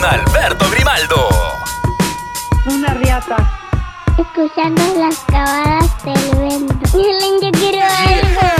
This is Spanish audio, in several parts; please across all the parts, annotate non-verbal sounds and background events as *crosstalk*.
con Alberto Grimaldo. Una riata. Escuchando las cavadas del vento. Yo quiero algo.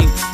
me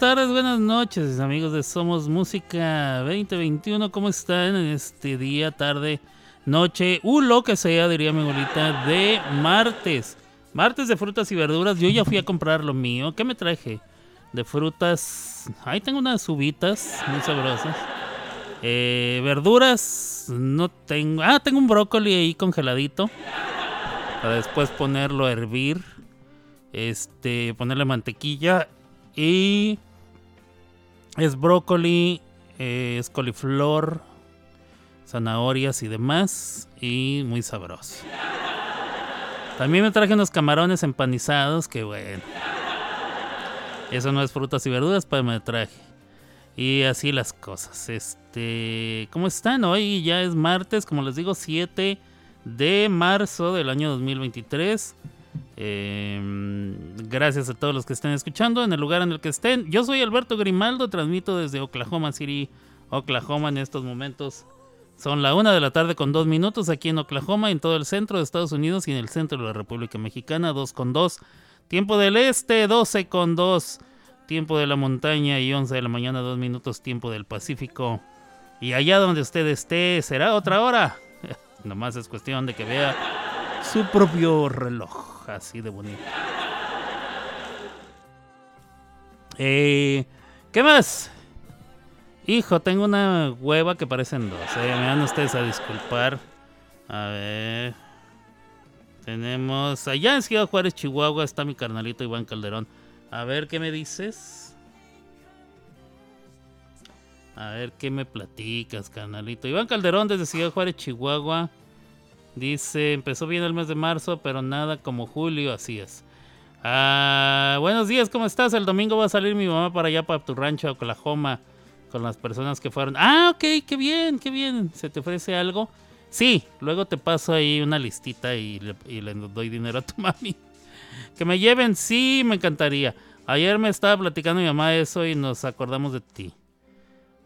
Noches, amigos de Somos Música 2021. ¿Cómo están en este día, tarde, noche? Uh, lo que sea, diría mi abuelita, de martes. Martes de frutas y verduras. Yo ya fui a comprar lo mío. ¿Qué me traje? De frutas. Ahí tengo unas uvitas muy sabrosas. Eh, verduras. No tengo. Ah, tengo un brócoli ahí congeladito. Para después ponerlo a hervir. Este. Ponerle mantequilla. Y. Es brócoli. es coliflor. Zanahorias y demás. Y muy sabroso. También me traje unos camarones empanizados, que bueno. Eso no es frutas y verduras, pero me traje. Y así las cosas. Este, ¿cómo están? Hoy ya es martes, como les digo, 7 de marzo del año 2023. Eh, gracias a todos los que estén escuchando en el lugar en el que estén. Yo soy Alberto Grimaldo, transmito desde Oklahoma City, Oklahoma en estos momentos. Son la una de la tarde con dos minutos aquí en Oklahoma, en todo el centro de Estados Unidos y en el centro de la República Mexicana, 2 con 2. Tiempo del este, 12 con 2. Tiempo de la montaña y 11 de la mañana, 2 minutos, tiempo del Pacífico. Y allá donde usted esté, será otra hora. *laughs* Nomás es cuestión de que vea su propio reloj, así de bonito. Eh, ¿Qué más? Hijo, tengo una hueva que parecen dos. eh, Me van ustedes a disculpar. A ver. Tenemos. Allá en Ciudad Juárez, Chihuahua, está mi carnalito Iván Calderón. A ver, ¿qué me dices? A ver, ¿qué me platicas, carnalito? Iván Calderón desde Ciudad Juárez, Chihuahua. Dice, empezó bien el mes de marzo, pero nada como julio, así es. Ah, buenos días, ¿cómo estás? El domingo va a salir mi mamá para allá, para tu rancho, Oklahoma, con las personas que fueron. Ah, ok, qué bien, qué bien. ¿Se te ofrece algo? Sí, luego te paso ahí una listita y le, y le doy dinero a tu *laughs* mami. Que me lleven, sí, me encantaría. Ayer me estaba platicando mi mamá eso y nos acordamos de ti.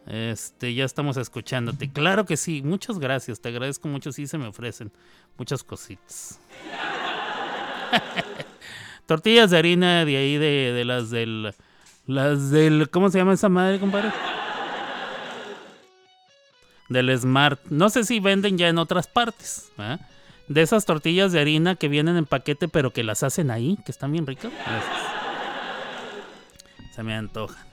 Este, ya estamos escuchándote. Claro que sí, muchas gracias, te agradezco mucho. Sí, se me ofrecen muchas cositas. *laughs* Tortillas de harina de ahí, de, de las del. Las del. ¿Cómo se llama esa madre, compadre? Del Smart. No sé si venden ya en otras partes. ¿ah? De esas tortillas de harina que vienen en paquete, pero que las hacen ahí, que están bien ricas. Se me antojan.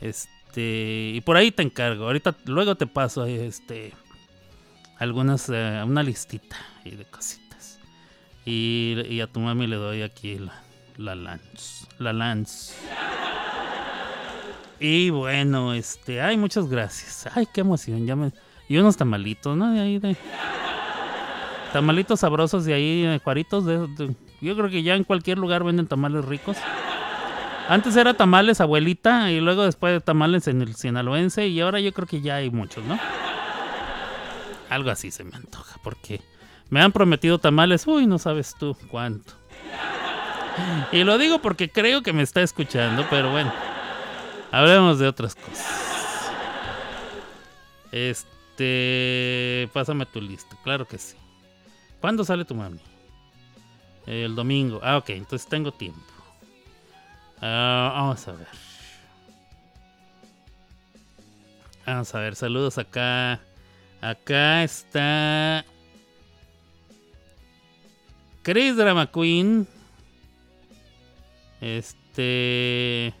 Este. Y por ahí te encargo. Ahorita, luego te paso este. Algunas. eh, una listita y de cositas. Y, a tu mami le doy aquí la, la lance. La lance. Y bueno, este. Ay, muchas gracias. Ay, qué emoción. Y unos tamalitos, ¿no? De ahí de. Tamalitos sabrosos de ahí, de Juaritos. De, de- yo creo que ya en cualquier lugar venden tamales ricos. Antes era tamales abuelita y luego después tamales en el sinaloense y ahora yo creo que ya hay muchos, ¿no? Algo así se me antoja porque me han prometido tamales, uy, no sabes tú cuánto. Y lo digo porque creo que me está escuchando, pero bueno, hablemos de otras cosas. Este, pásame tu lista, claro que sí. ¿Cuándo sale tu mami? El domingo. Ah, ok, entonces tengo tiempo. Ah, vamos a ver. Vamos a ver, saludos acá. Acá está. Chris Drama Queen. Este.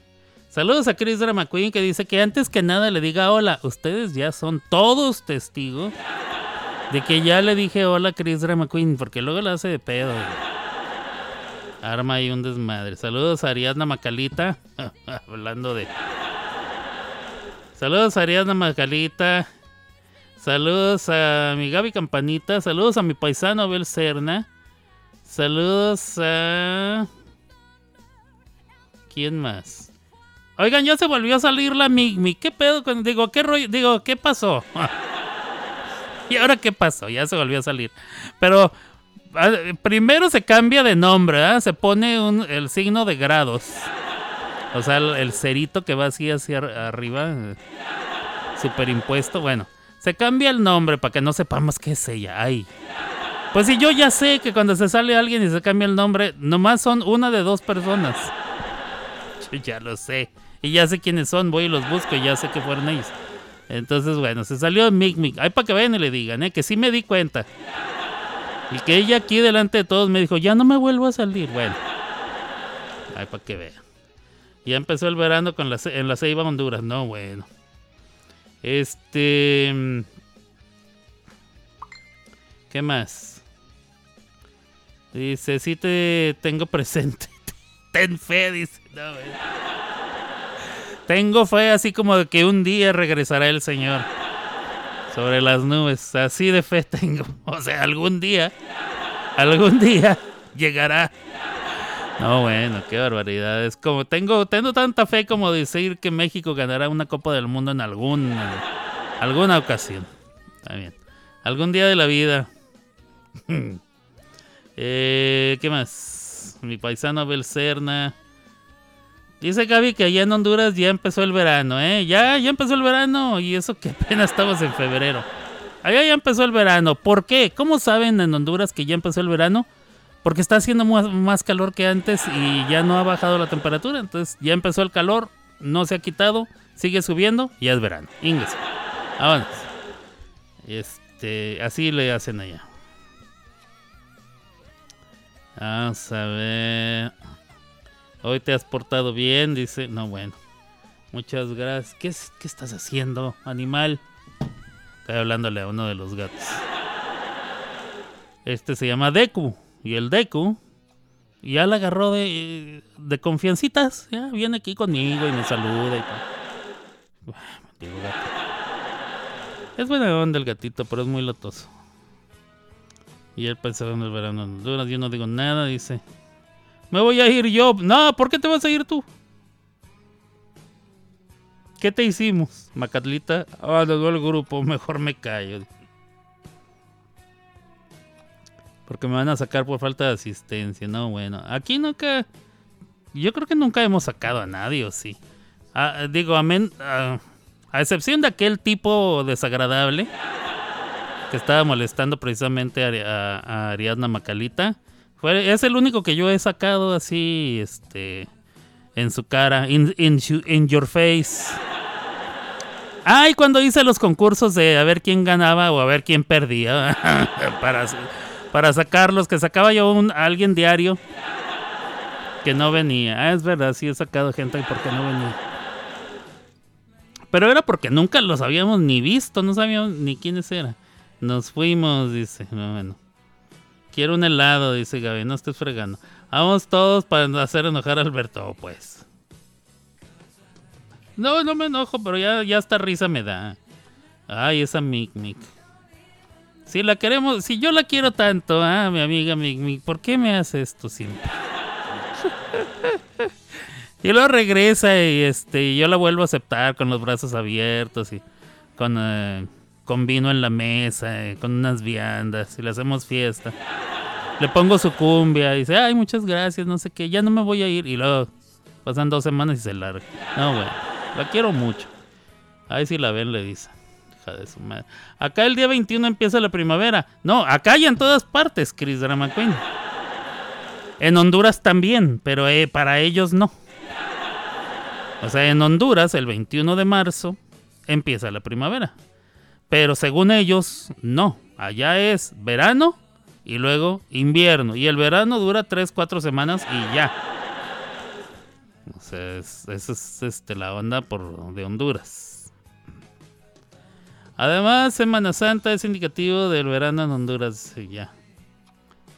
Saludos a Chris Drama Queen que dice que antes que nada le diga hola. Ustedes ya son todos testigos de que ya le dije hola a Chris Drama Queen porque luego la hace de pedo. güey. Arma ahí un desmadre. Saludos a Ariadna Macalita. *laughs* Hablando de. Saludos a Ariadna Macalita. Saludos a mi Gaby Campanita. Saludos a mi paisano Abel Serna. Saludos a. ¿Quién más? Oigan, ya se volvió a salir la Migmi. ¿Qué pedo? con- Digo, ¿qué rollo? Digo, ¿qué pasó? *laughs* ¿Y ahora qué pasó? Ya se volvió a salir. Pero primero se cambia de nombre, ¿verdad? Se pone un- el signo de grados. O sea, el, cerito que va así hacia ar- arriba, eh, superimpuesto. Bueno, se cambia el nombre para que no sepamos qué es ella. Ay. Pues si yo ya sé que cuando se sale alguien y se cambia el nombre, nomás son una de dos personas. Yo ya lo sé. y ya sé quiénes son, voy y los busco y ya sé que fueron ellos. Entonces, bueno, se salió Mic Mic. Ahí para que vayan y le digan, ¿eh? que sí me di cuenta. Y que ella aquí delante de todos me dijo, ya no me vuelvo a salir. Bueno, ahí para que vean. Ya empezó el verano con la, en la Ceiba, Honduras. No, bueno. Este. mm, ¿Qué más? Dice, sí te tengo presente. *laughs* Ten fe, dice. No, güey. Tengo fe así como de que un día regresará el Señor. Sobre las nubes. Así de fe tengo. *laughs* O sea, algún día. Algún día llegará. No, bueno, qué barbaridad. Es como tengo, tengo tanta fe como decir que México ganará una Copa del Mundo en alguna, alguna ocasión. Bien. Algún día de la vida. *laughs* Eh, ¿Qué más? Mi paisano Abel Serna. Dice Gaby que allá en Honduras ya empezó el verano, ¿eh? Ya, ya empezó el verano. Y eso que apenas estamos en febrero. Allá ya empezó el verano. ¿Por qué? ¿Cómo saben en Honduras que ya empezó el verano? Porque está haciendo más, calor que antes y ya no ha bajado la temperatura. Entonces ya empezó el calor, no se ha quitado, sigue subiendo y ya es verano. Inglés. Vámonos. Este, así le hacen allá. Vamos a ver. Hoy te has portado bien, dice. No, bueno. Muchas gracias. ¿Qué, es- qué estás haciendo, animal? Estoy hablándole a uno de los gatos. Este se llama Deku. Y el Deku ya la agarró de, de confiancitas. Ya viene aquí conmigo y me saluda y. Buah, maldito gato. Es buena onda el gatito, pero es muy lotoso. Y él pensaba en el verano en Honduras. Yo no digo nada, dice. Me voy a ir yo. No, ¿por qué te vas a ir tú? ¿Qué te hicimos? Macatlita abandonó el grupo. Mejor me callo. Porque me van a sacar por falta de asistencia. No, bueno. Aquí nunca. Yo creo que nunca hemos sacado a nadie, ¿o sí? Ah, digo, a, men- ah, a excepción de aquel tipo desagradable que estaba molestando precisamente a- a Ariadna Macalita. Es el único que yo he sacado así, este, en su cara, in, in in your face. Ay, cuando hice los concursos de a ver quién ganaba o a ver quién perdía, *laughs* para, para sacarlos, que sacaba yo un, a alguien diario que no venía. Ah, es verdad, sí he sacado gente porque no venía. Pero era porque nunca los habíamos ni visto, no sabíamos ni quiénes eran. Nos fuimos, dice. No, bueno. Quiero un helado, dice Gaby, no estés fregando. Vamos todos para hacer enojar a Alberto, pues. No, no me enojo, pero ya, ya hasta risa me da. Ay, esa Mic Mic. Si la queremos, si yo la quiero tanto, ah, mi amiga Mic Mic, ¿por qué me hace esto siempre? *laughs* y luego regresa y este, yo la vuelvo a aceptar con los brazos abiertos y con, eh, con vino en la mesa, eh, con unas viandas y le hacemos fiesta. Le pongo su cumbia y dice, ay, muchas gracias, no sé qué, ya no me voy a ir. Y luego pasan dos semanas y se larga. No, güey, la quiero mucho. Ay, si la ven, le dice. Hija de su madre. Acá el día 21 empieza la primavera. No, acá y en todas partes, Chris Drama Queen. En Honduras también, pero eh, para ellos no. O sea, en Honduras, el 21 de marzo, empieza la primavera. Pero según ellos, no. Allá es verano y luego invierno. Y el verano dura 3, 4 semanas y ya. O sea, es- esa es este, la onda por, de Honduras. Además, Semana Santa es indicativo del verano en Honduras. y ya.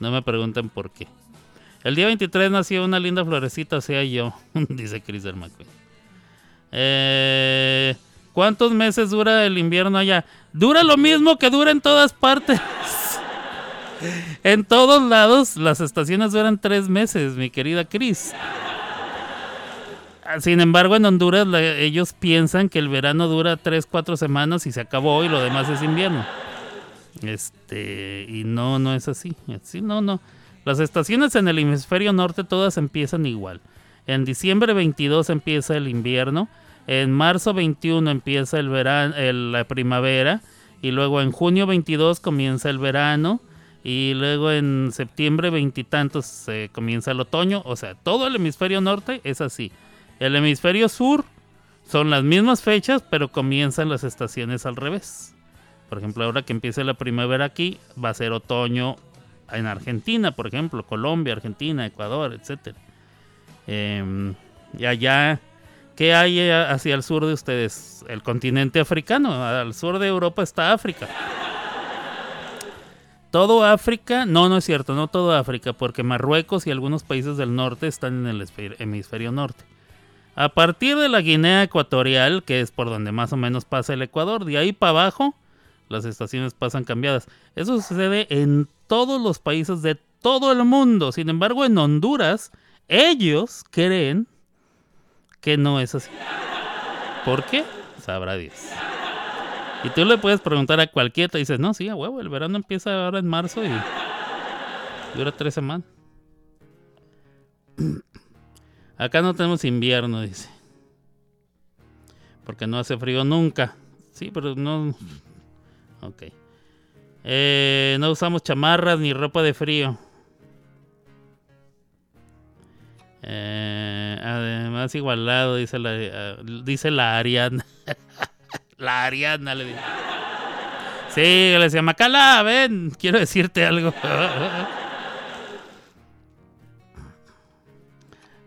No me pregunten por qué. El día 23 nació una linda florecita, sea yo, *laughs* dice Chris McQueen. Eh, ¿Cuántos meses dura el invierno allá? Dura lo mismo que dura en todas partes. en todos lados las estaciones duran tres meses, mi querida Chris. Ah, Sin embargo, en Honduras ellos piensan que el verano dura tres, cuatro semanas y se acabó y lo demás es invierno. Este, y no, no es así. Así no, no. Las estaciones en el hemisferio norte todas empiezan igual. En diciembre 22 empieza el invierno, en marzo 21 empieza el verano, la primavera y luego en junio 22 comienza el verano y luego en septiembre veintitantos se comienza el otoño, o sea, todo el hemisferio norte es así. El hemisferio sur son las mismas fechas, pero comienzan las estaciones al revés. Por ejemplo, ahora que empiece la primavera aquí, va a ser otoño en Argentina, por ejemplo, Colombia, Argentina, Ecuador, etc. y allá, ¿qué hay eh, hacia el sur de ustedes? El continente africano. Al sur de Europa está África. Todo África, no, no es cierto, no todo África, porque Marruecos y algunos países del norte están en el hemisferio norte. A partir de la Guinea Ecuatorial, que es por donde más o menos pasa el Ecuador, de ahí para abajo, las estaciones pasan cambiadas. Eso sucede en todos los países de todo el mundo. Sin embargo, en Honduras, ellos creen que no es así. ¿Por qué? Sabrá Dios. Y tú le puedes preguntar a cualquiera, te dices, no, sí, a huevo, el verano empieza ahora en marzo y dura tres semanas. *clears throat* Acá no tenemos invierno, dice. Porque no hace frío nunca. Sí, pero no... Ok. Eh, no usamos chamarras ni ropa de frío. Eh, además igualado, dice la, eh, dice la Ariana. *laughs* la Ariana le dice. Sí, le decía, Macala, ven, quiero decirte algo. *laughs*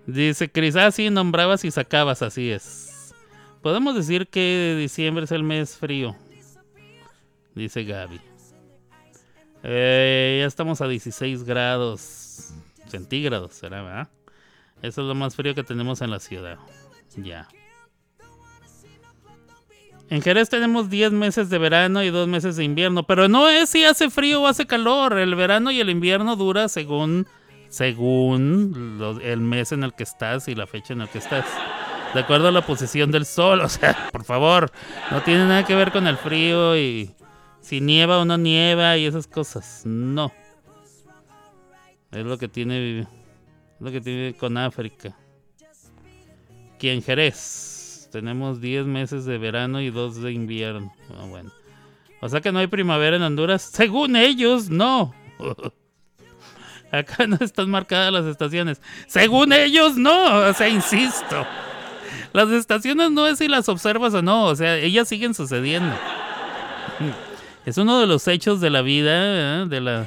Dice Cris, ah, sí, nombrabas y sacabas, así es. Podemos decir que diciembre es el mes frío. Dice Gaby. Eh, ya estamos a 16 grados centígrados, ¿será, verdad? Eso es lo más frío que tenemos en la ciudad. Ya. En Jerez tenemos 10 meses de verano y 2 meses de invierno, pero no es si hace frío o hace calor. El verano y el invierno dura según según el mes en el que estás y la fecha en la que estás. De acuerdo a la posición del sol, *laughs* o sea, por favor, no tiene nada que ver con el frío y si nieva o no nieva y esas cosas. No. Es lo que tiene lo que tiene con África. Aquí en Jerez tenemos 10 meses de verano y 2 de invierno. Ah, bueno. O sea que no hay primavera en Honduras. Según ellos, no. *laughs* Acá no están marcadas las estaciones. Según ellos, no. O sea, insisto. Las estaciones no es si las observas o no. O sea, ellas siguen sucediendo. *laughs* Es uno de los hechos de la vida, ¿eh? de la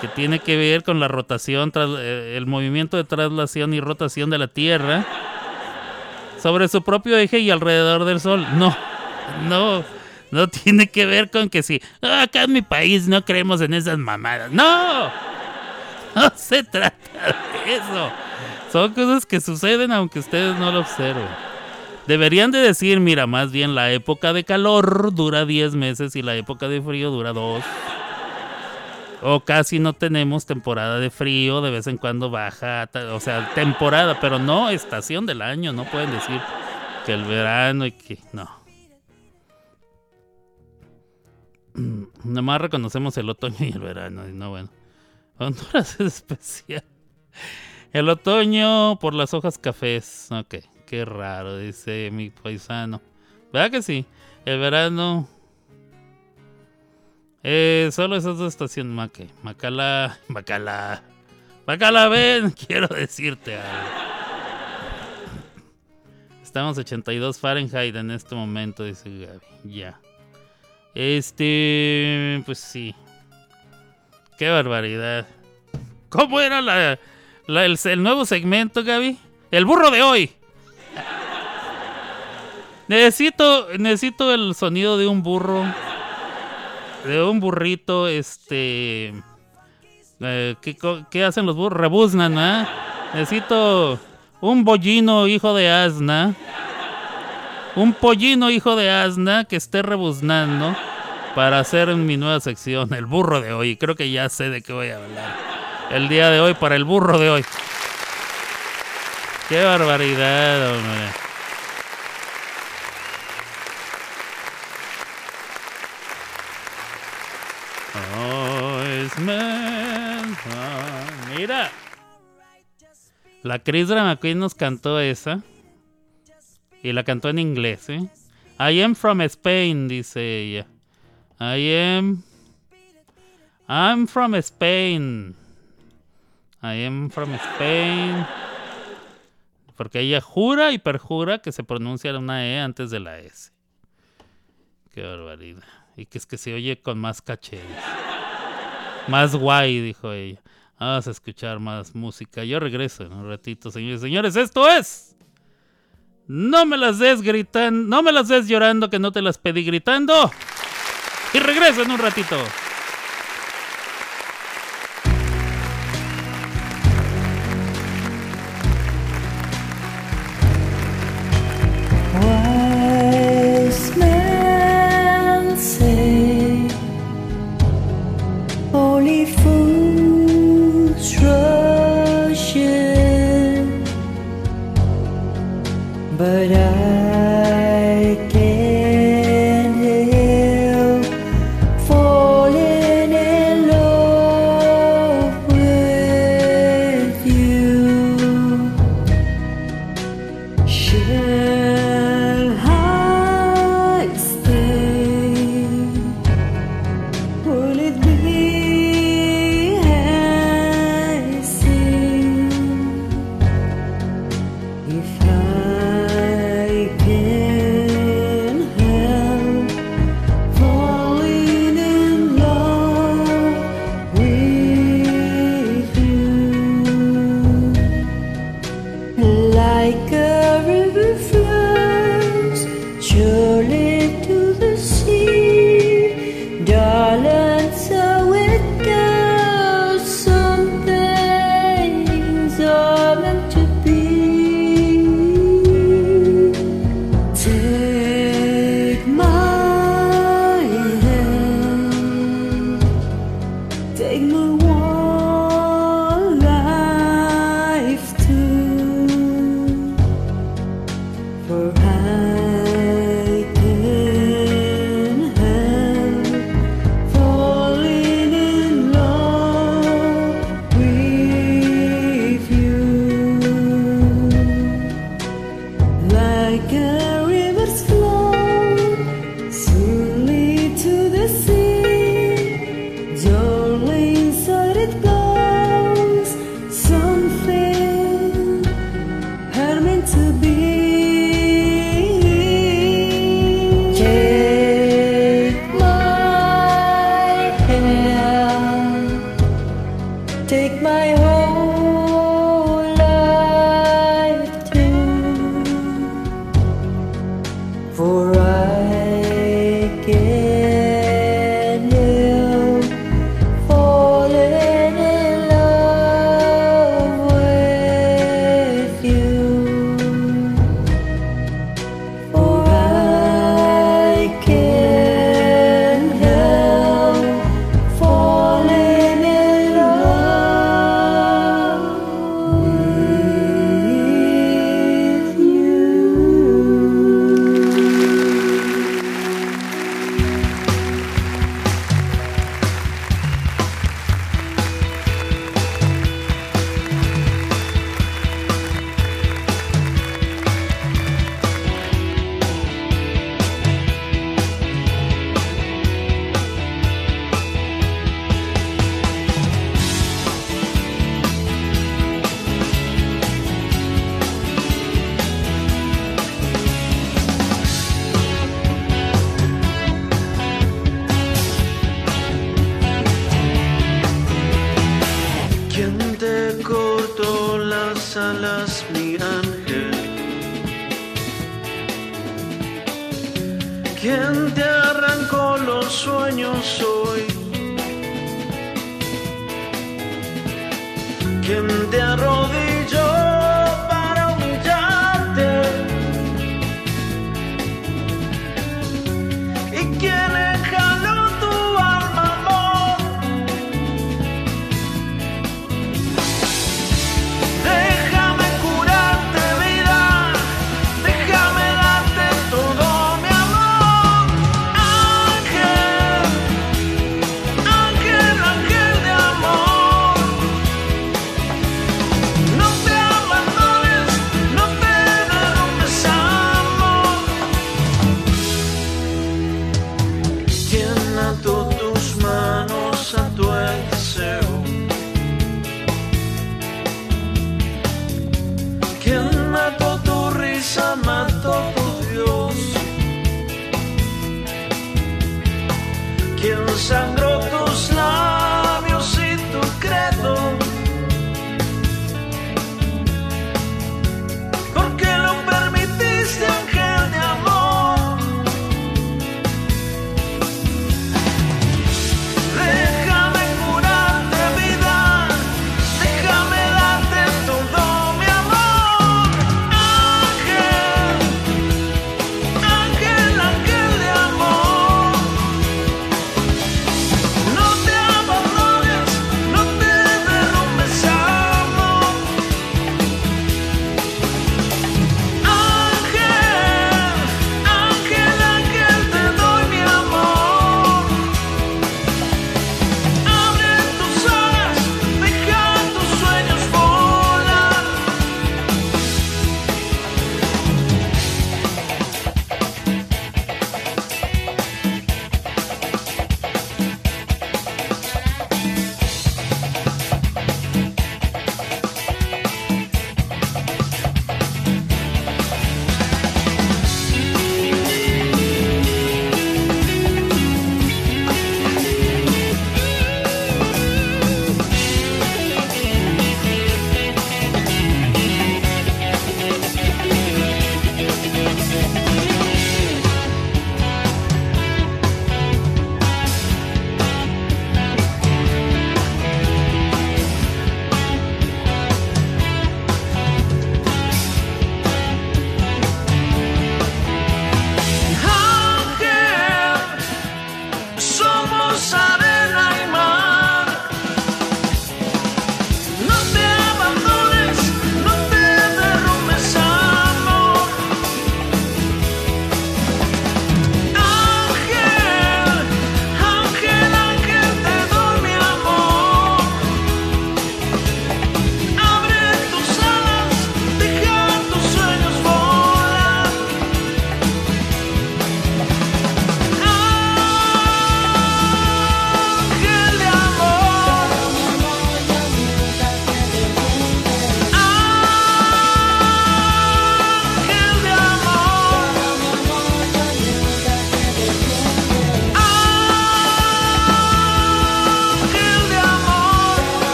que tiene que ver con la rotación, eh, el movimiento de traslación y rotación de la Tierra sobre su propio eje y alrededor del Sol. No, no, no tiene que ver con que si "Ah, acá en mi país no creemos en esas mamadas. No, no se trata de eso. Son cosas que suceden aunque ustedes no lo observen. Deberían de decir, mira, más bien la época de calor dura 10 meses y la época de frío dura 2. O casi no tenemos temporada de frío, de vez en cuando baja, o sea, temporada, pero no estación del año, no pueden decir que el verano y que no. *clears throat* Nomás reconocemos el otoño y el verano, y no bueno. Honduras es *laughs* especial. El otoño por las hojas cafés. Ok, qué raro, dice mi paisano. ¿Verdad que sí? El verano. Eh, solo esas dos estaciones. Maque. Macala. Macala. Macala, ven. *laughs* Quiero decirte algo. Estamos a 82 Fahrenheit en este momento, dice Gaby. Ya. Este. Pues sí. Qué barbaridad. ¿Cómo era la- el, el nuevo segmento, Gaby? El burro de hoy. Necesito, necesito el sonido de un burro. De un burrito, este. eh, ¿qué, hacen los burros? Rebuznan, ¿ah? Necesito un bollino hijo de asna. Un pollino hijo de asna que esté rebuznando para hacer mi nueva sección, el burro de hoy. Creo que ya sé de qué voy a hablar. El día de hoy para el burro de hoy. Qué barbaridad, hombre. Ah, mira. La Chris McQueen nos cantó esa. Y la cantó en inglés. ¿eh? I am from Spain, dice ella. I am. I'm from Spain. I am from Spain. Porque ella jura y perjura que se pronuncia una E antes de la S. Qué barbaridad. Y que es que se oye con más caché. Más guay, dijo ella. Vamos a escuchar más música. Yo regreso en un ratito, señores. Señores, esto es. No me las des gritando, no me las des llorando que no te las pedí gritando. Y regreso en un ratito. quien te arrodilla.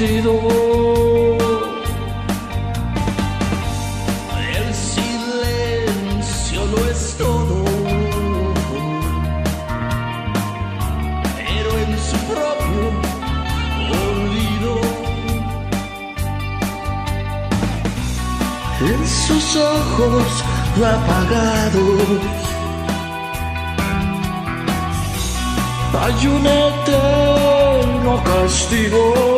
El silencio lo es todo, pero en su propio olvido. En sus ojos apagados. Hay un eterno castigo.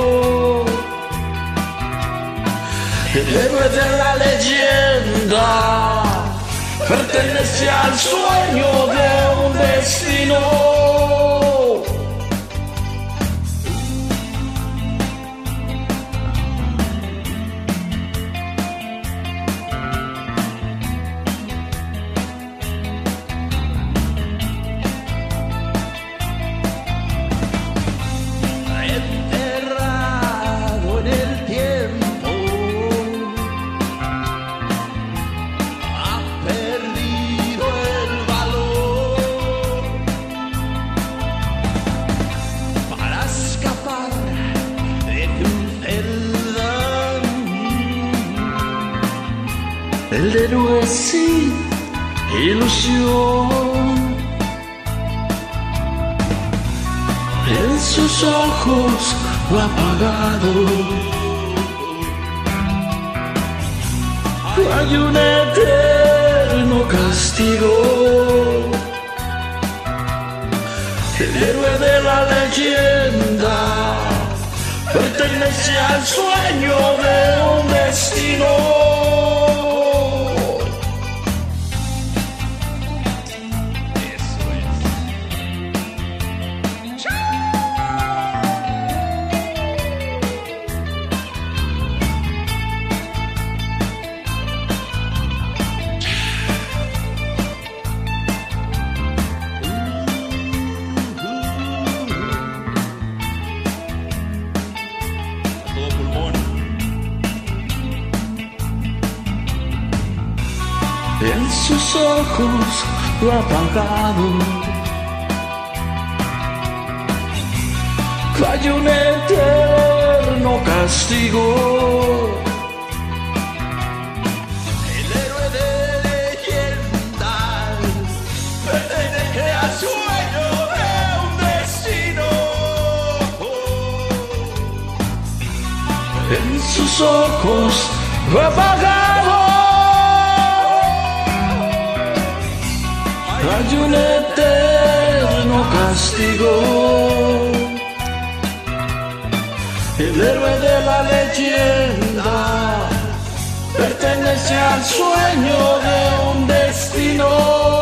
shall soon. En sus ojos lo apagado. Hay un eterno castigo. El héroe de la leyenda pertenece al sueño de un destino. Apagado. Hay un eterno castigo. El héroe de leyenda pertenece al sueño de un destino. En sus ojos apagado. Hay un eterno castigo. El héroe de la leyenda pertenece al sueño de un destino.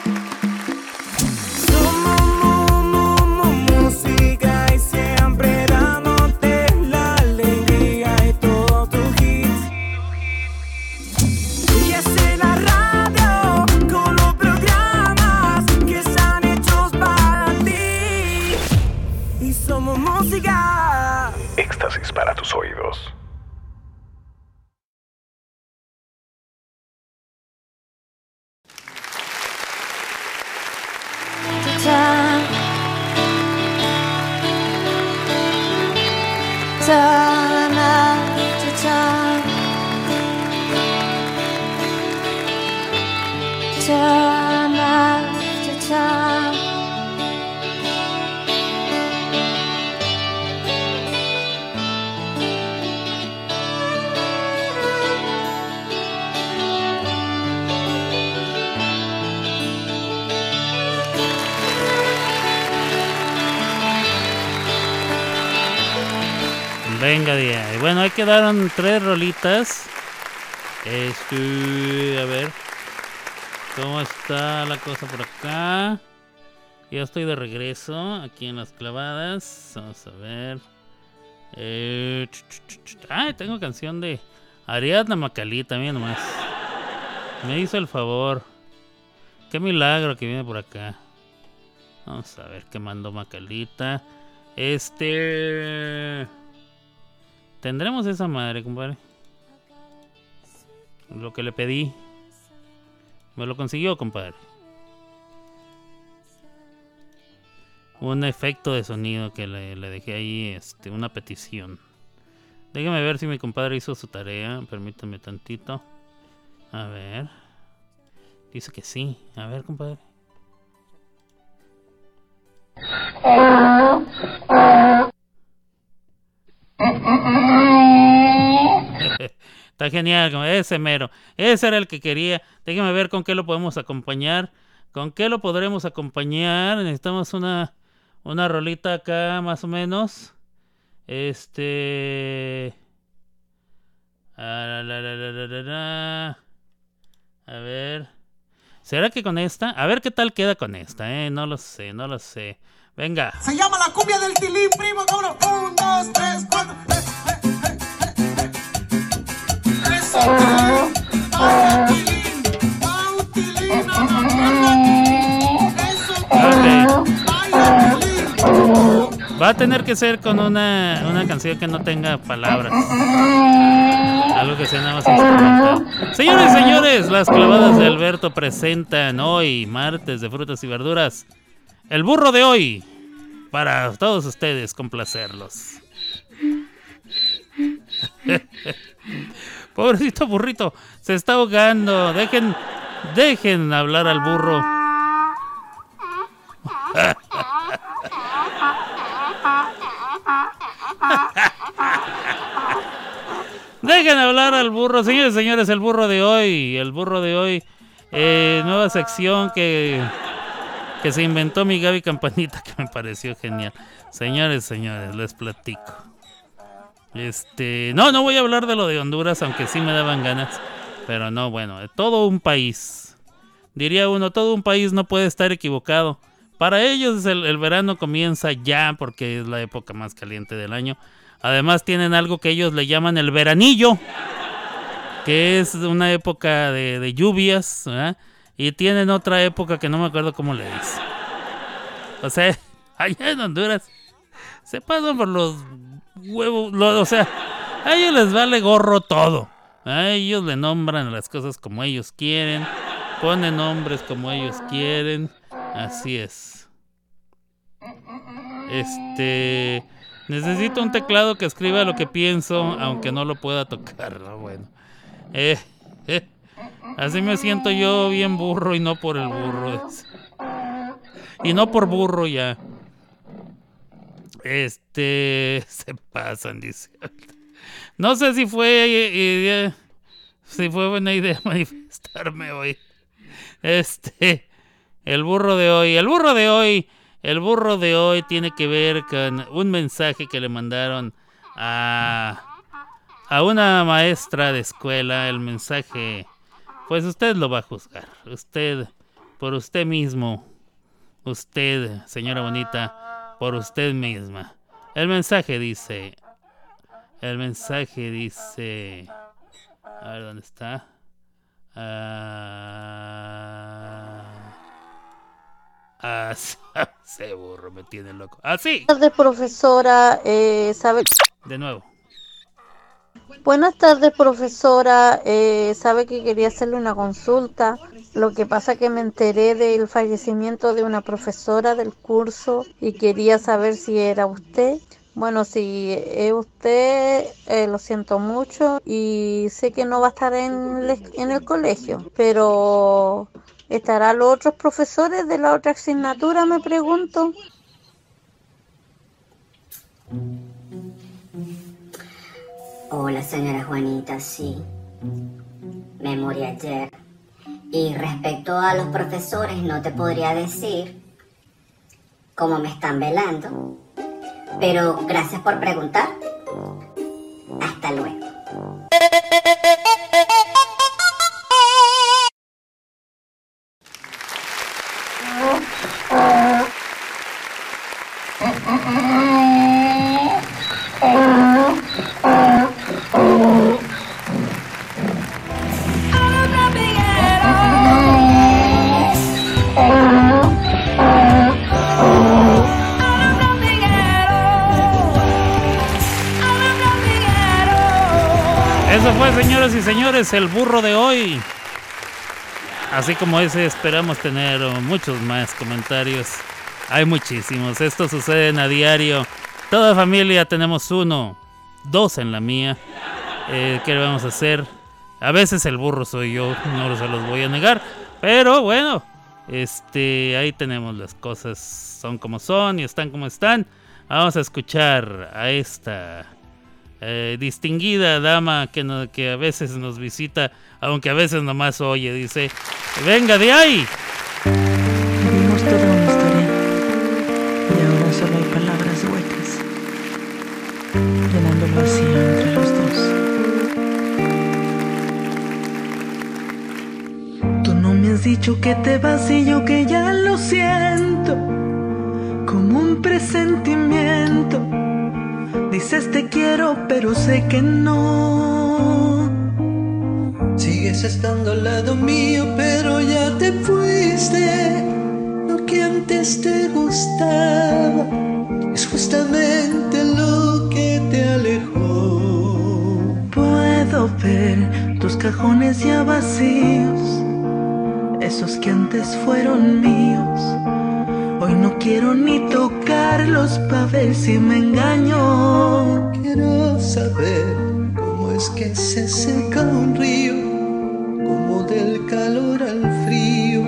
Quedaron tres rolitas. Este, a ver. ¿Cómo está la cosa por acá? Ya estoy de regreso aquí en las clavadas. Vamos a ver. Eh. Ay, tengo canción de Ariadna Macalí también nomás. Me hizo el favor. Qué milagro que viene por acá. Vamos a ver qué mandó Macalita. Este. Tendremos esa madre, compadre. Lo que le pedí. Me lo consiguió, compadre. Un efecto de sonido que le, dejé ahí, este, una petición. Déjame ver si mi compadre hizo su tarea. Permítame tantito. A ver. Dice que sí. A ver, compadre. Está genial, ese mero. Ese era el que quería. Déjame ver con qué lo podemos acompañar. ¿Con qué lo podremos acompañar? Necesitamos una, una rolita acá, más o menos. Este. A ver. ¿Será que con esta? A ver qué tal queda con esta, eh. No lo sé, no lo sé. Venga. Se llama la cumbia del tilín, primo. A tener que ser con una, una canción que no tenga palabras. Algo que sea nada más. Señores señores, las clavadas de Alberto presentan hoy, martes de frutas y verduras, el burro de hoy. Para todos ustedes, complacerlos. *laughs* Pobrecito burrito, se está ahogando. Dejen, dejen hablar al burro. *laughs* Dejen hablar al burro, señores y señores, el burro de hoy, el burro de hoy, eh, nueva sección que, que se inventó mi Gaby Campanita, que me pareció genial. Señores, señores, les platico. Este, no, no voy a hablar de lo de Honduras, aunque sí me daban ganas, pero no, bueno, todo un país, diría uno, todo un país no puede estar equivocado. Para ellos el, verano comienza ya porque es la época más caliente del año. Además tienen algo que ellos le llaman el veranillo, que es una época de, lluvias, y tienen otra época que no me acuerdo cómo le dicen. O sea, *laughs* allá en Honduras se pasan por los huevos, o sea, a ellos les vale gorro todo. A ellos le nombran las cosas como ellos quieren, ponen nombres como ellos quieren, así es. Este, necesito un teclado que escriba lo que pienso, aunque no lo pueda tocar, ¿no? Bueno. Eh, eh, así me siento yo bien burro y no por el burro. Y no por burro ya. Este, *laughs* se pasan, dice. No sé si fue idea, si fue buena idea *laughs* manifestarme hoy. Este, el burro de hoy, el burro de hoy, el burro de hoy tiene que ver con un mensaje que le mandaron a a una maestra de escuela. El mensaje, pues usted lo va a juzgar. Usted, por usted mismo, usted, señora bonita, por usted misma. El mensaje dice, el mensaje dice, a ver dónde está. Ah, ah, *laughs* ese burro me tiene loco. Así, Buenas tardes, profesora. Eh, ¿sabe? de nuevo. Buenas tardes, profesora. Eh, sabe que quería hacerle una consulta. Lo que pasa que me enteré del fallecimiento de una profesora del curso y quería saber si era usted. Bueno, si es usted, eh, lo siento mucho y sé que no va a estar en el colegio, pero ¿estarán los otros profesores de la otra asignatura? Me pregunto. Hola, señora Juanita, sí. Me morí ayer. Y respecto a los profesores, no te podría decir cómo me están velando. Pero gracias por preguntar. Hasta luego. Señores, el burro de hoy. Así como ese, esperamos tener muchos más comentarios. Hay muchísimos. Esto sucede a diario. Toda familia tenemos uno, dos en la mía. Eh, ¿Qué vamos a hacer? A veces el burro soy yo, no se los voy a negar. Pero bueno, este, ahí tenemos las cosas. Son como son y están como están. Vamos a escuchar a esta eh, distinguida dama que, no- que a veces nos visita, aunque a veces nomás oye, dice, venga de ahí. Vivimos toda una historia y ahora solo hay palabras huecas, llenando el vacío entre los dos. Tú no me has dicho que te vas y yo que ya lo siento. como un presentimiento. Dices te quiero, pero sé que no. Sigues estando al lado mío, pero ya te fuiste. Lo que antes te gustaba es justamente lo que te alejó. Puedo ver tus cajones ya vacíos, esos que antes fueron míos. Hoy no quiero ni tocarlos para ver si me engaño. Quiero saber cómo es que se seca un río, como del calor al frío.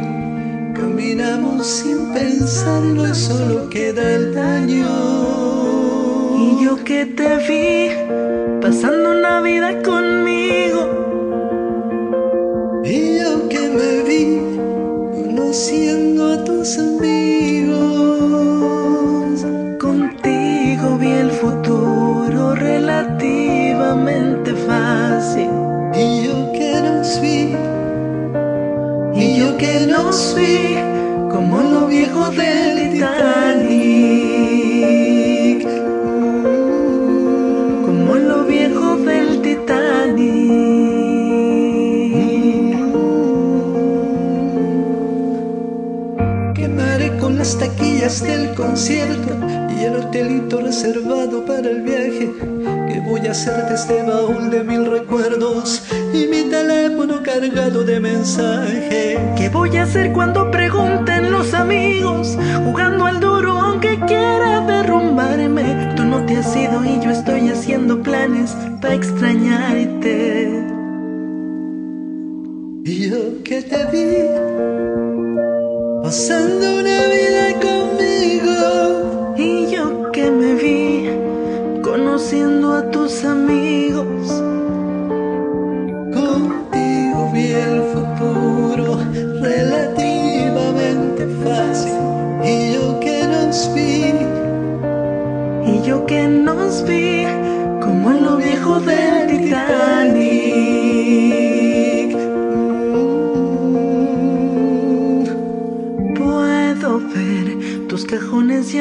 Caminamos sin pensarlo y solo queda el daño. Y yo que te vi pasando una vida conmigo. Y yo que me vi conociendo a tus amigos. Que nos vi como lo viejo del Titanic. Como lo viejo del Titanic. Quemaré con las taquillas del concierto y el hotelito reservado para el viaje. Que voy a hacer de este baúl de mil recuerdos y cargado de mensajes. ¿Qué voy a hacer cuando pregunten los amigos? Jugando al duro aunque quiera derrumbarme. Tú no te has ido y yo estoy haciendo planes para extrañarte. Y yo que te vi pasando una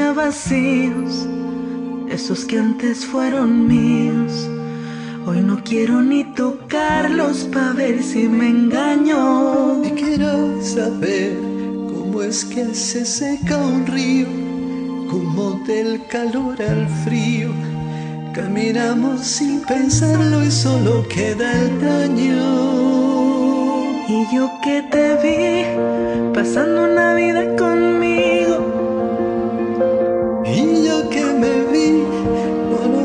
vacíos, esos que antes fueron míos. Hoy no quiero ni tocarlos para ver si me engaño. y quiero saber cómo es que se seca un río, como del calor al frío. Caminamos sin pensarlo y solo queda el daño. Y yo que te vi pasando una vida conmigo.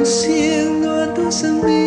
Conociendo a tus amigos,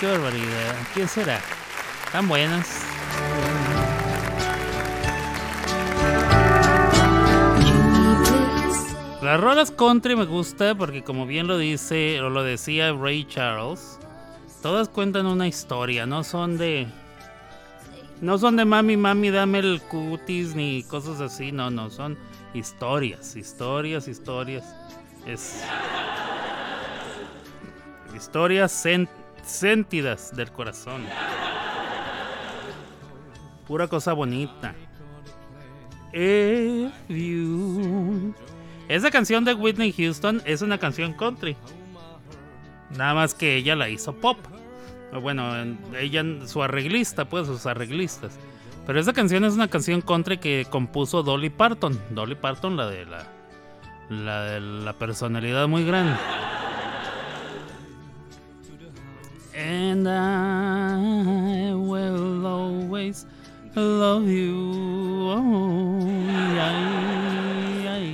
Qué barbaridad. ¿Quién será? Tan buenas. Las rolas country me gusta porque como bien lo dice o lo decía Ray Charles, todas cuentan una historia, no son de no son de mami mami dame el cutis ni cosas así, no, no, son historias, historias, historias. Es historias sentidas del corazón. Pura cosa bonita. If you- Esa canción de Whitney Houston es una canción country. Nada más que ella la hizo pop. Bueno, en- ella, su arreglista, pues, sus arreglistas. Pero esa canción es una canción country que compuso Dolly Parton. Dolly Parton, la de la, la de la personalidad muy grande. And I will always love you. Oh, ay,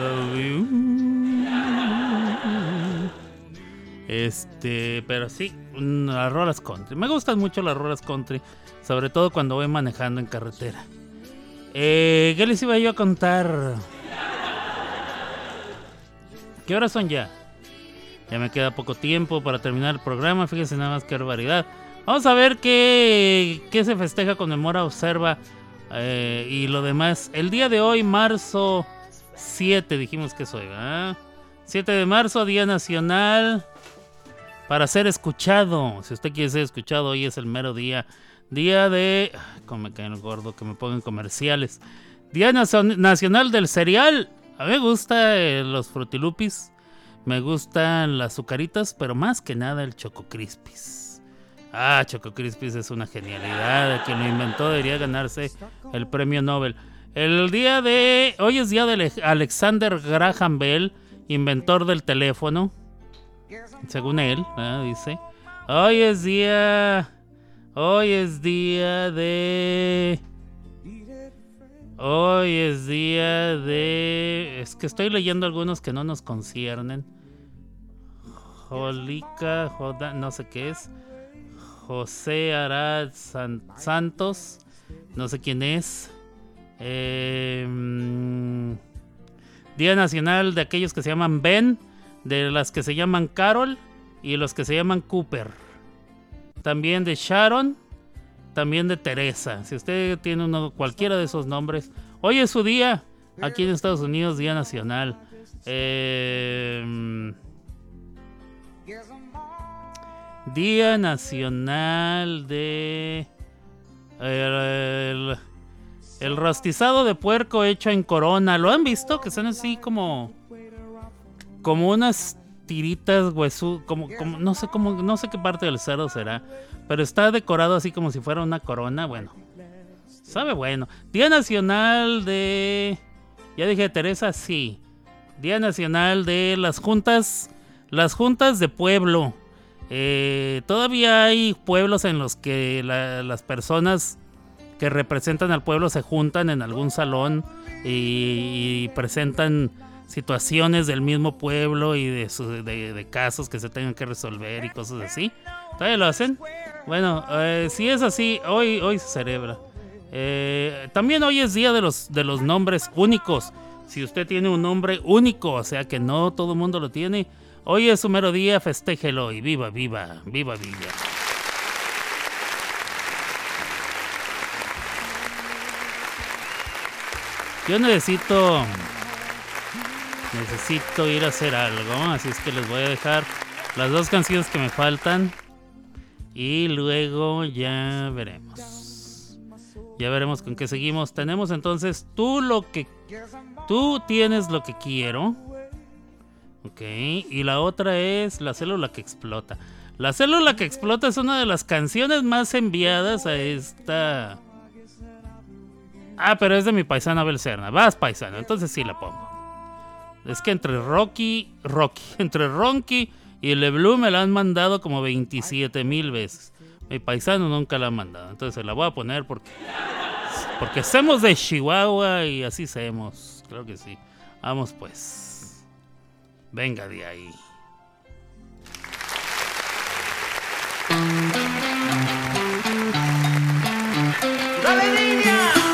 love you. Este, pero sí, las rolas country. Me gustan mucho las rolas country, sobre todo cuando voy manejando en carretera. Eh, ¿Qué les iba yo a contar? ¿Qué horas son ya? Ya me queda poco tiempo para terminar el programa. Fíjense nada más qué barbaridad. Vamos a ver qué, qué se festeja, conmemora, observa eh, y lo demás. El día de hoy, marzo 7, dijimos que es hoy, ¿verdad? 7 de marzo, Día Nacional para ser escuchado. Si usted quiere ser escuchado, hoy es el mero día. Día de. ay, Cómo me cae el gordo que me pongan comerciales. Día Nacion- Nacional del Cereal. A mí me gusta eh, los frutilupis. Me gustan las azucaritas, pero más que nada el Choco Crispis. Ah, Choco Crispis es una genialidad. Quien lo inventó debería ganarse el premio Nobel. El día de. Hoy es día de Ale- Alexander Graham Bell, inventor del teléfono. Según él, dice. Hoy es día. Hoy es día de. Hoy es día de. Es que estoy leyendo algunos que no nos conciernen. Jolica, Joda, no sé qué es. José Arad San- Santos, no sé quién es. Mm, Día Nacional de aquellos que se llaman Ben, de las que se llaman Carol y los que se llaman Cooper. También de Sharon, también de Teresa. Si usted tiene uno, cualquiera de esos nombres, hoy es su día aquí en Estados Unidos, Día Nacional. Mm, Día Nacional de... El, el rostizado de puerco hecho en corona. ¿Lo han visto? Que son así como... Como unas tiritas huesu... Como, como, no sé cómo, no sé qué parte del cerdo será. Pero está decorado así como si fuera una corona. Bueno. Sabe bueno. Día Nacional de... Ya dije Teresa, sí. Día Nacional de las juntas... Las juntas de pueblo. Eh, todavía hay pueblos en los que la- las personas que representan al pueblo se juntan en algún salón y, y presentan situaciones del mismo pueblo y de, su- de- casos que se tengan que resolver y cosas así. ¿Todavía lo hacen? Bueno, eh, si es así, hoy, hoy se celebra. Eh, también hoy es día de los, de los nombres únicos. Si usted tiene un nombre único, o sea que no todo el mundo lo tiene, hoy es su mero día, festéjelo y viva, viva, viva, viva. Yo necesito. Necesito ir a hacer algo. Así es que les voy a dejar las dos canciones que me faltan. Y luego ya veremos. Ya veremos con qué seguimos. Tenemos entonces tú lo que. Tú tienes lo que quiero. Ok, y la otra es La célula que explota. La célula que explota es una de las canciones más enviadas a esta... Ah, pero es de mi paisana Abel Serna. Vas, paisano, entonces sí la pongo. Es que entre Rocky, Rocky, *laughs* entre Ronky y LeBlue me la han mandado como 27 mil veces. Mi paisano nunca la ha mandado. Entonces se la voy a poner porque. Porque somos de Chihuahua y así somos. Creo que sí. Vamos pues. Venga de ahí. ¡Dale, niña!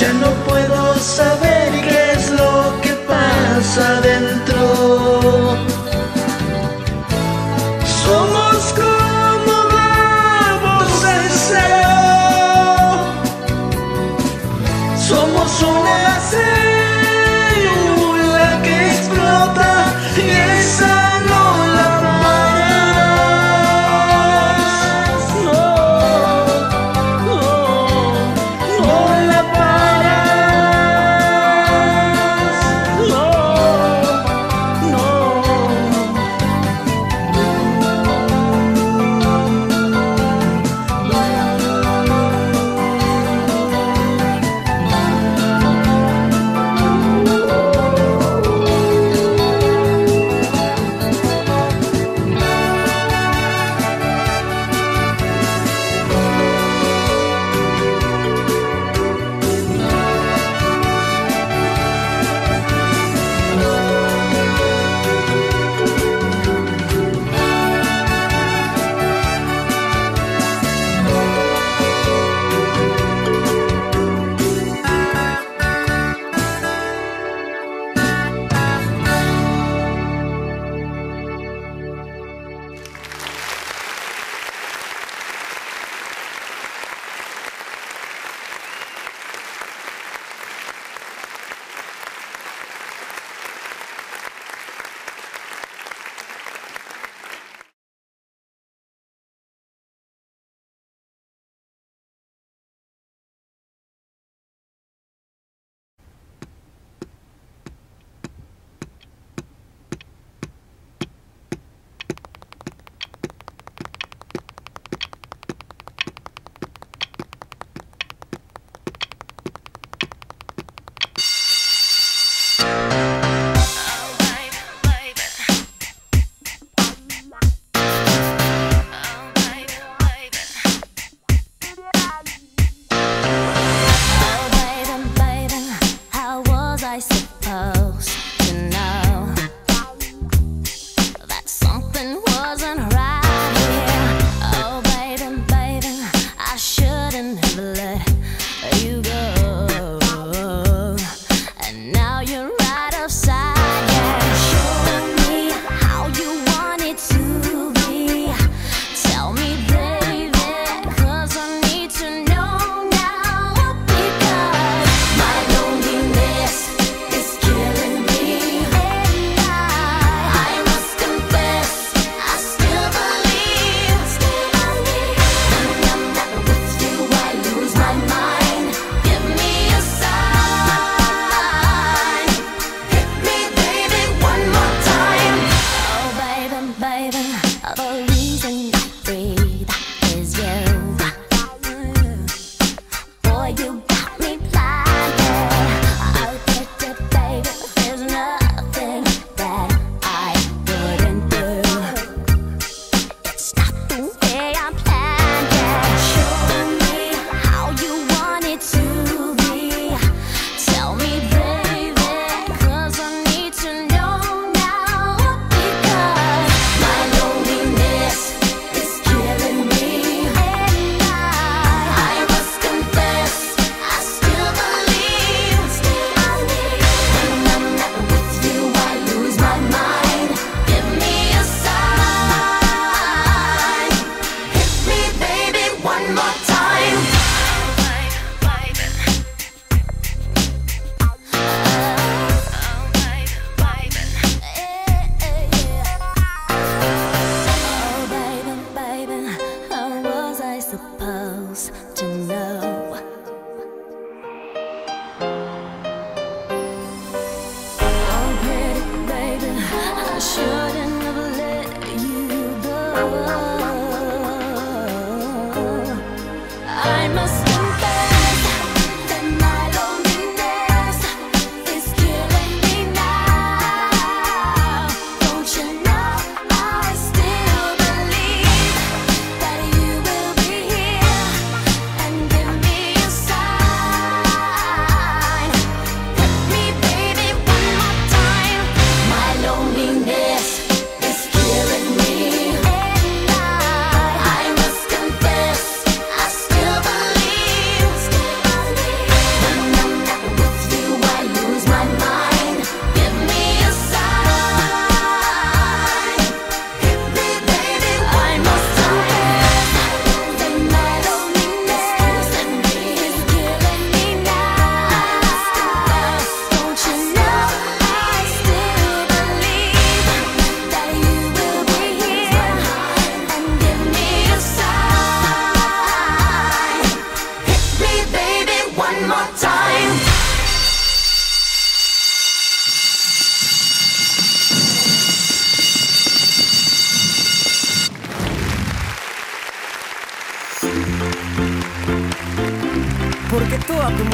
ya no puedo saber qué es lo que pasa dentro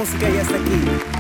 música ya está aquí.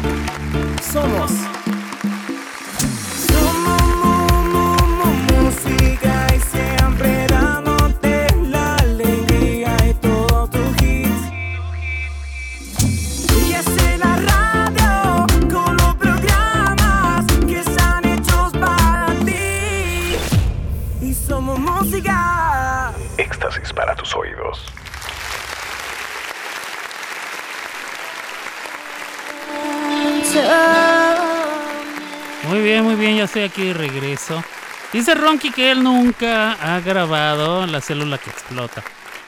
Aquí regreso. Dice Ronky que él nunca ha grabado la célula que explota.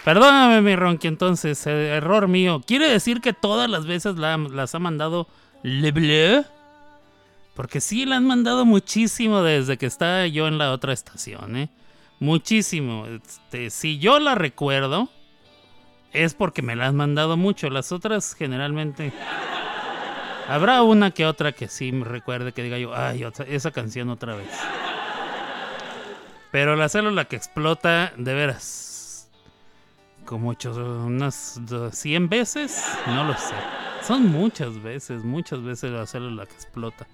Perdóname, mi Ronky, entonces, eh, error mío. ¿Quiere decir que todas las veces la- las ha mandado Le Bleu? Porque sí, la han mandado muchísimo desde que estaba yo en la otra estación, ¿eh? Muchísimo. Este, si yo la recuerdo, es porque me la han mandado mucho. Las otras generalmente... Habrá una que otra que sí me recuerde que diga yo, ay, esa canción otra vez. Pero la célula que explota, de veras, como ocho, unas do- 100 veces, no lo sé. Son muchas veces, muchas veces la célula que explota.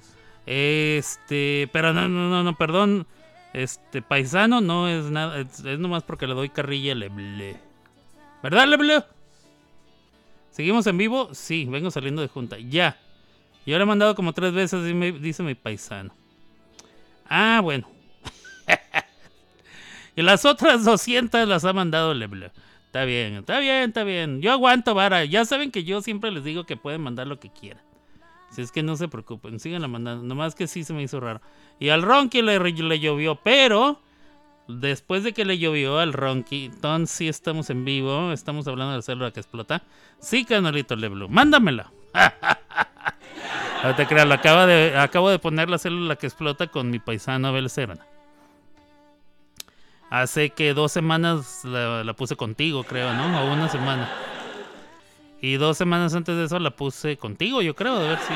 Este, pero no, no, no, no, perdón. Este, paisano no es nada, es, es nomás porque le doy carrilla Leble. ¿Verdad, Leble? ¿Seguimos en vivo? Sí, vengo saliendo de junta. Ya. Yo le he mandado como tres veces, dice mi, paisano. Ah, bueno. *laughs* y las otras 200 las ha mandado Leble. Está bien, está bien, está bien. Yo aguanto, vara. Ya saben que yo siempre les digo que pueden mandar lo que quieran. Si es que no se preocupen, síganla mandando. Nomás que sí se me hizo raro. Y al Ronky le, le llovió, pero después de que le llovió al Ronky, entonces sí estamos en vivo. Estamos hablando de la célula que explota. Sí, canalito Leblu, mándamela. *laughs* No te creas, lo acaba de, acabo de poner la célula que explota con mi paisano Abel Serna. Hace que dos semanas la, puse contigo, creo, ¿no? O una semana. Y dos semanas antes de eso la puse contigo, yo creo, a ver si.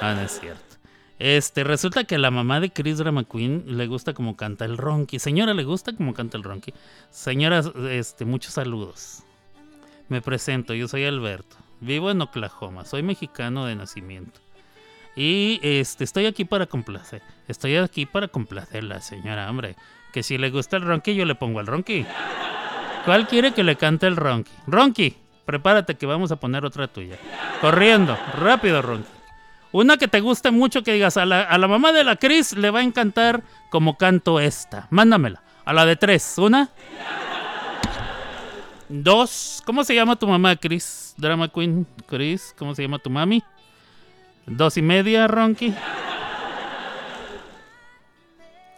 Ah, no es cierto. Este, resulta que a la mamá de Chris Drama Queen le gusta como canta el Ronky. Señora, ¿le gusta como canta el Ronky? Señora, este, muchos saludos. Me presento, yo soy Alberto. Vivo en Oklahoma, soy mexicano de nacimiento. Y este, estoy aquí para complacer. Estoy aquí para complacerla, señora, hombre. Que si le gusta el Ronky, yo le pongo el Ronky. ¿Cuál quiere que le cante el Ronky? Ronky, prepárate que vamos a poner otra tuya. Corriendo, rápido, Ronky. Una que te guste mucho, que digas, a la, a la mamá de la Cris le va a encantar como canto esta. Mándamela. A la de tres. Una. Dos. ¿Cómo se llama tu mamá, Chris? Drama Queen, Chris. ¿Cómo se llama tu mami? Dos y media, Ronky.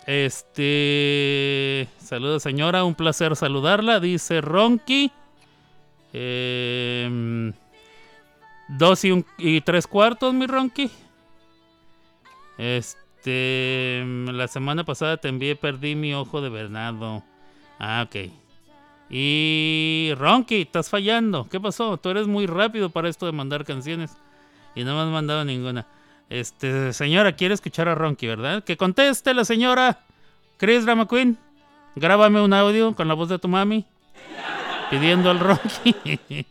Este. Saludos, señora. Un placer saludarla. Dice Ronky. Em, dos y, tres cuartos, mi Ronky. Este. La semana pasada te envié, perdí mi ojo de venado. Ah, ok. Y Ronky, estás fallando. ¿Qué pasó? Tú eres muy rápido para esto de mandar canciones. Y no me has mandado ninguna. Este, señora, quiere escuchar a Ronky, ¿verdad? Que conteste la señora. Chris Drama Queen, grábame un audio con la voz de tu mami. Pidiendo al Ronky. *laughs*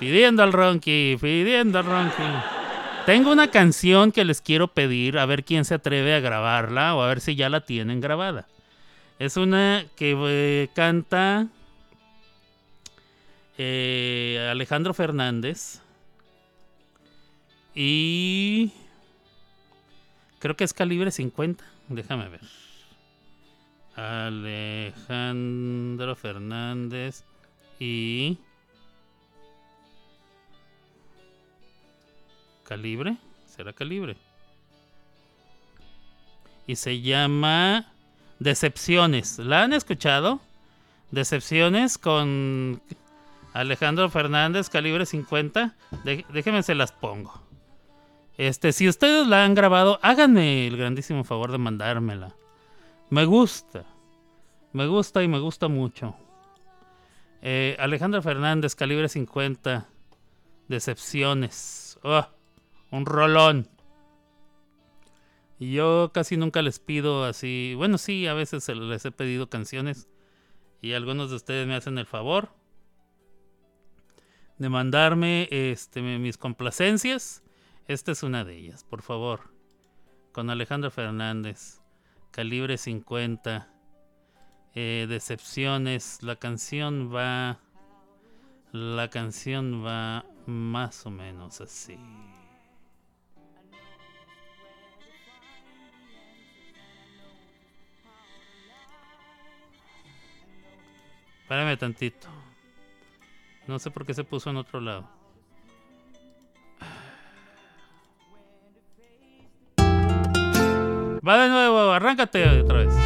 pidiendo al Ronky, pidiendo al Ronky. Tengo una canción que les quiero pedir, a ver quién se atreve a grabarla o a ver si ya la tienen grabada. Es una que eh, canta eh, Alejandro Fernández. Y creo que es calibre 50. Déjame ver. Alejandro Fernández y calibre. ¿Será calibre? Y se llama Decepciones. ¿La han escuchado? Decepciones con Alejandro Fernández, calibre 50. De- déjenme se las pongo. Este, si ustedes la han grabado, háganme el grandísimo favor de mandármela. Me gusta. Me gusta y me gusta mucho. Eh, Alejandro Fernández, calibre 50. Decepciones. Oh, un rolón. Y yo casi nunca les pido así. Bueno, sí, a veces les he pedido canciones. Y algunos de ustedes me hacen el favor de mandarme este, mi- mis complacencias. Esta es una de ellas, por favor. Con Alejandro Fernández, calibre 50. eh, decepciones. La canción va. La canción va más o menos así. Espérame tantito. No sé por qué se puso en otro lado. Va de nuevo, arráncate otra vez.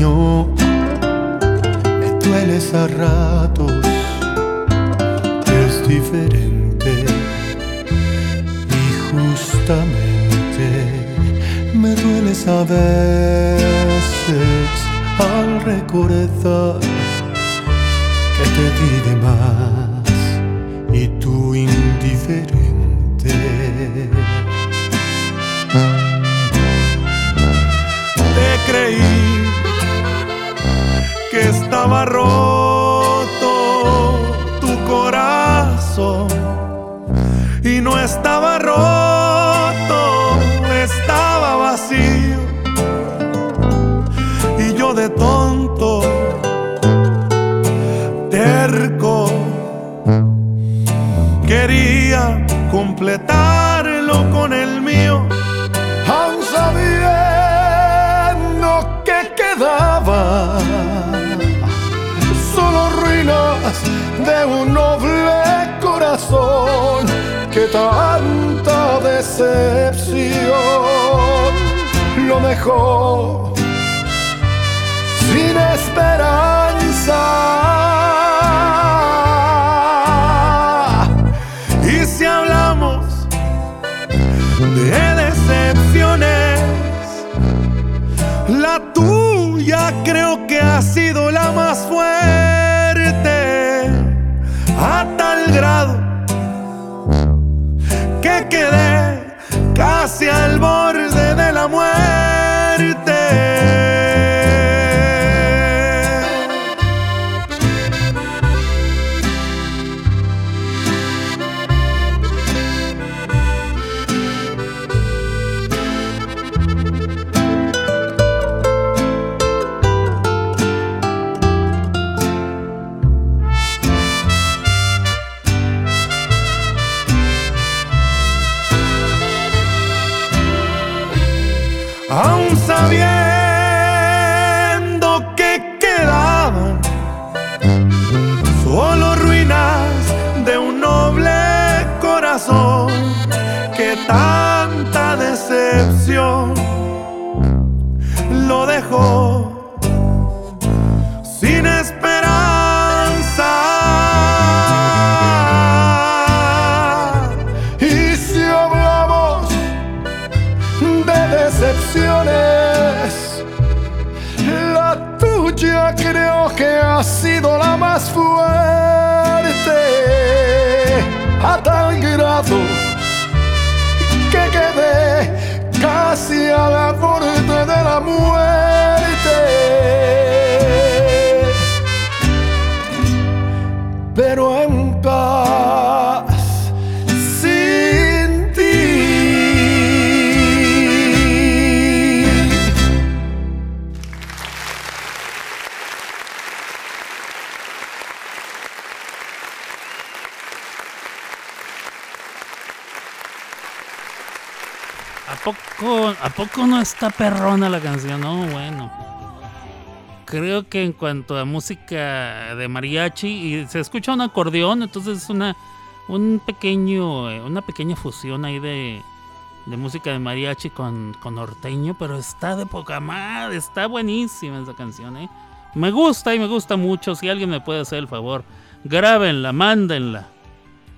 Extraño, me dueles a ratos, es diferente. Y justamente me dueles a veces al recordar que te di de más lo mejor sin esperanza. Está perrona la canción? No, bueno. Creo que en cuanto a música de mariachi, y se escucha un acordeón, entonces es una, un pequeño, eh, una pequeña fusión ahí de, de música de mariachi con, con norteño, pero está de poca madre, está buenísima esa canción, ¿eh? Me gusta y me gusta mucho. Si alguien me puede hacer el favor, grábenla, mándenla.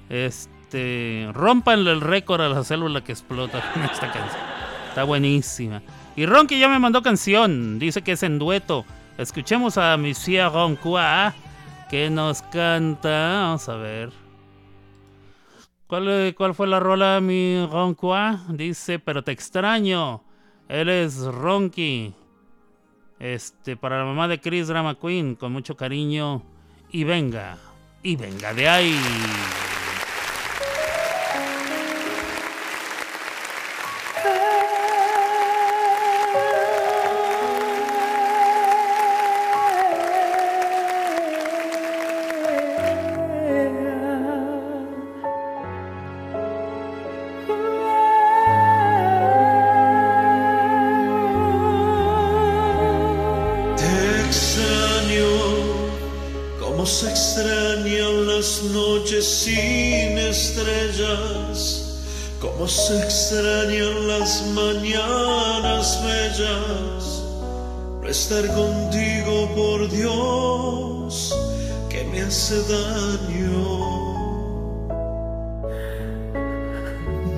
Este, rompanle el récord a la célula que explota con esta canción. Está buenísima. Y Ronky ya me mandó canción, dice que es en dueto. Escuchemos a Monsieur Roncois que nos canta. Vamos a ver. ¿Cuál, eh, cuál fue la rola, mi Roncois? Dice, pero te extraño. Él es Ronky. Este, para la mamá de Chris Drama Queen, con mucho cariño. Y venga, y venga de ahí. Se extrañan las mañanas bellas. No estar contigo, por Dios, que me hace daño.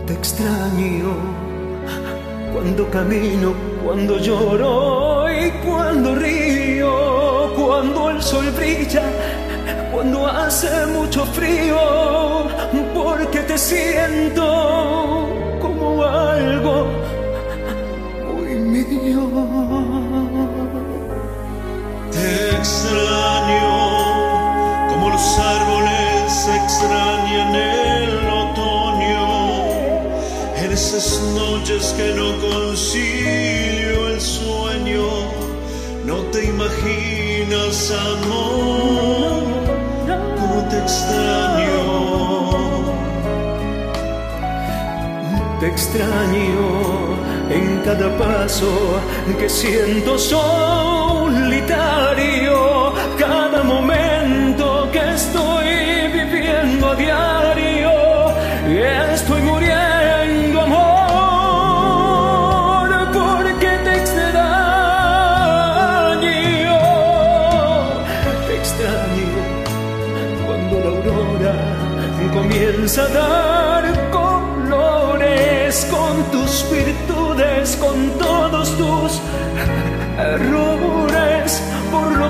Te extraño cuando camino, cuando lloro y cuando río, cuando el sol brilla, cuando hace mucho frío, porque te siento como algo muy mío. Te extraño como los árboles extrañan el otoño. En esas noches que no concilio el sueño, no te imaginas, amor, cómo te extraño. Extraño en cada paso que siento. Solitario,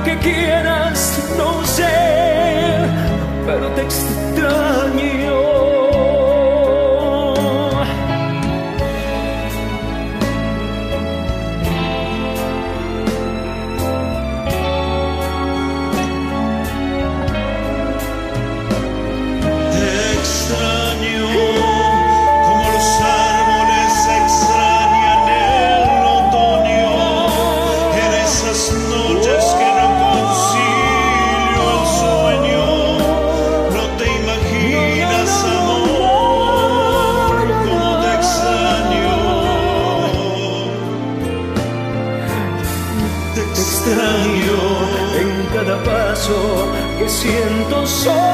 que quieras, no sé, pero te extraño. Siento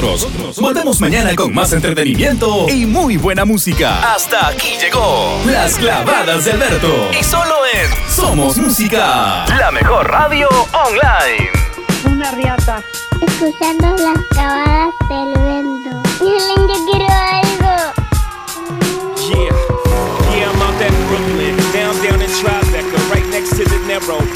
Nosotros volvemos mañana con más entretenimiento y muy buena música. Hasta aquí llegó Las Clavadas de Alberto. Y solo en Somos Música, la mejor radio online. Una riata. Escuchando las cavadas del vento. Miren, yo quiero algo. Yeah, yeah, I'm out at Brooklyn, down, down in Tribeca, right next to the Narrow.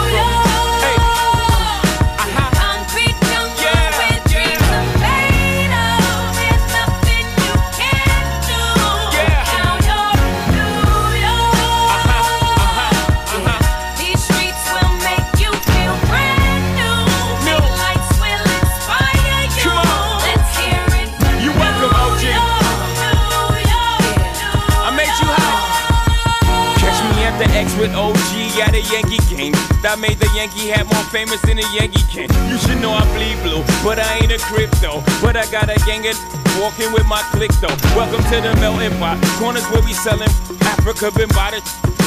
At the X with OG at a Yankee game. That made the Yankee hat more famous than a Yankee can. You should know I bleed blue, but I ain't a crypto. But I got a gang of walking with my click though. Welcome to the melting pot. Corners where we selling Africa been by the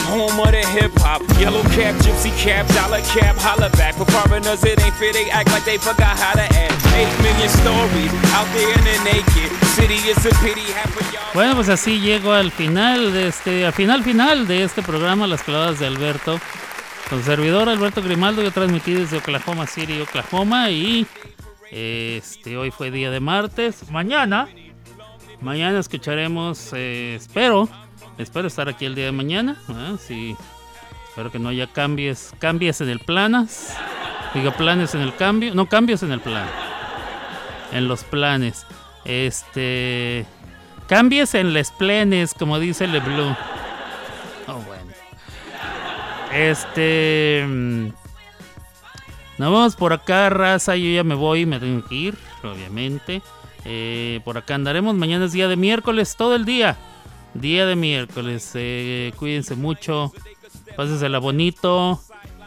home of the hip hop. Yellow cap, gypsy cap, dollar cap, holla back. For foreigners, it ain't fair. They act like they forgot how to act. Eight million stories out there in the naked city. It's a pity half of y'all. Bueno, pues así llego al final de este, al final final de este programa, Las Clavadas de Alberto. Su servidor Alberto Grimaldo, yo transmití desde Oklahoma City, Oklahoma, y este hoy fue día de martes. Mañana, mañana escucharemos, eh, espero, espero estar aquí el día de mañana. ¿ah? Sí, espero que no haya cambios, cambios en el planas. Digo planes en el cambio, no cambios en el plan, en los planes. Este, cambies en les planes, como dice Le Blue. Bueno. Este. Mm, Nos vamos por acá, raza. Yo ya me voy, me tengo que ir, obviamente. Eh, por acá andaremos. Mañana es día de miércoles, todo el día. Día de miércoles. Eh, cuídense mucho. Pásensela bonito.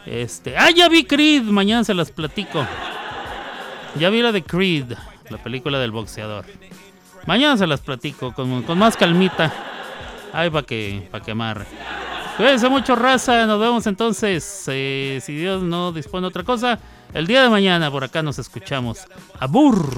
Este. ¡Ah, ya vi Creed! Mañana se las platico. Ya vi la de Creed, la película del boxeador. Mañana se las platico con, con más calmita. Ay, para que, pa que amarre. Cuídense mucho, raza. Nos vemos entonces. Eh, si Dios no dispone de otra cosa, el día de mañana por acá nos escuchamos. ¡Abur!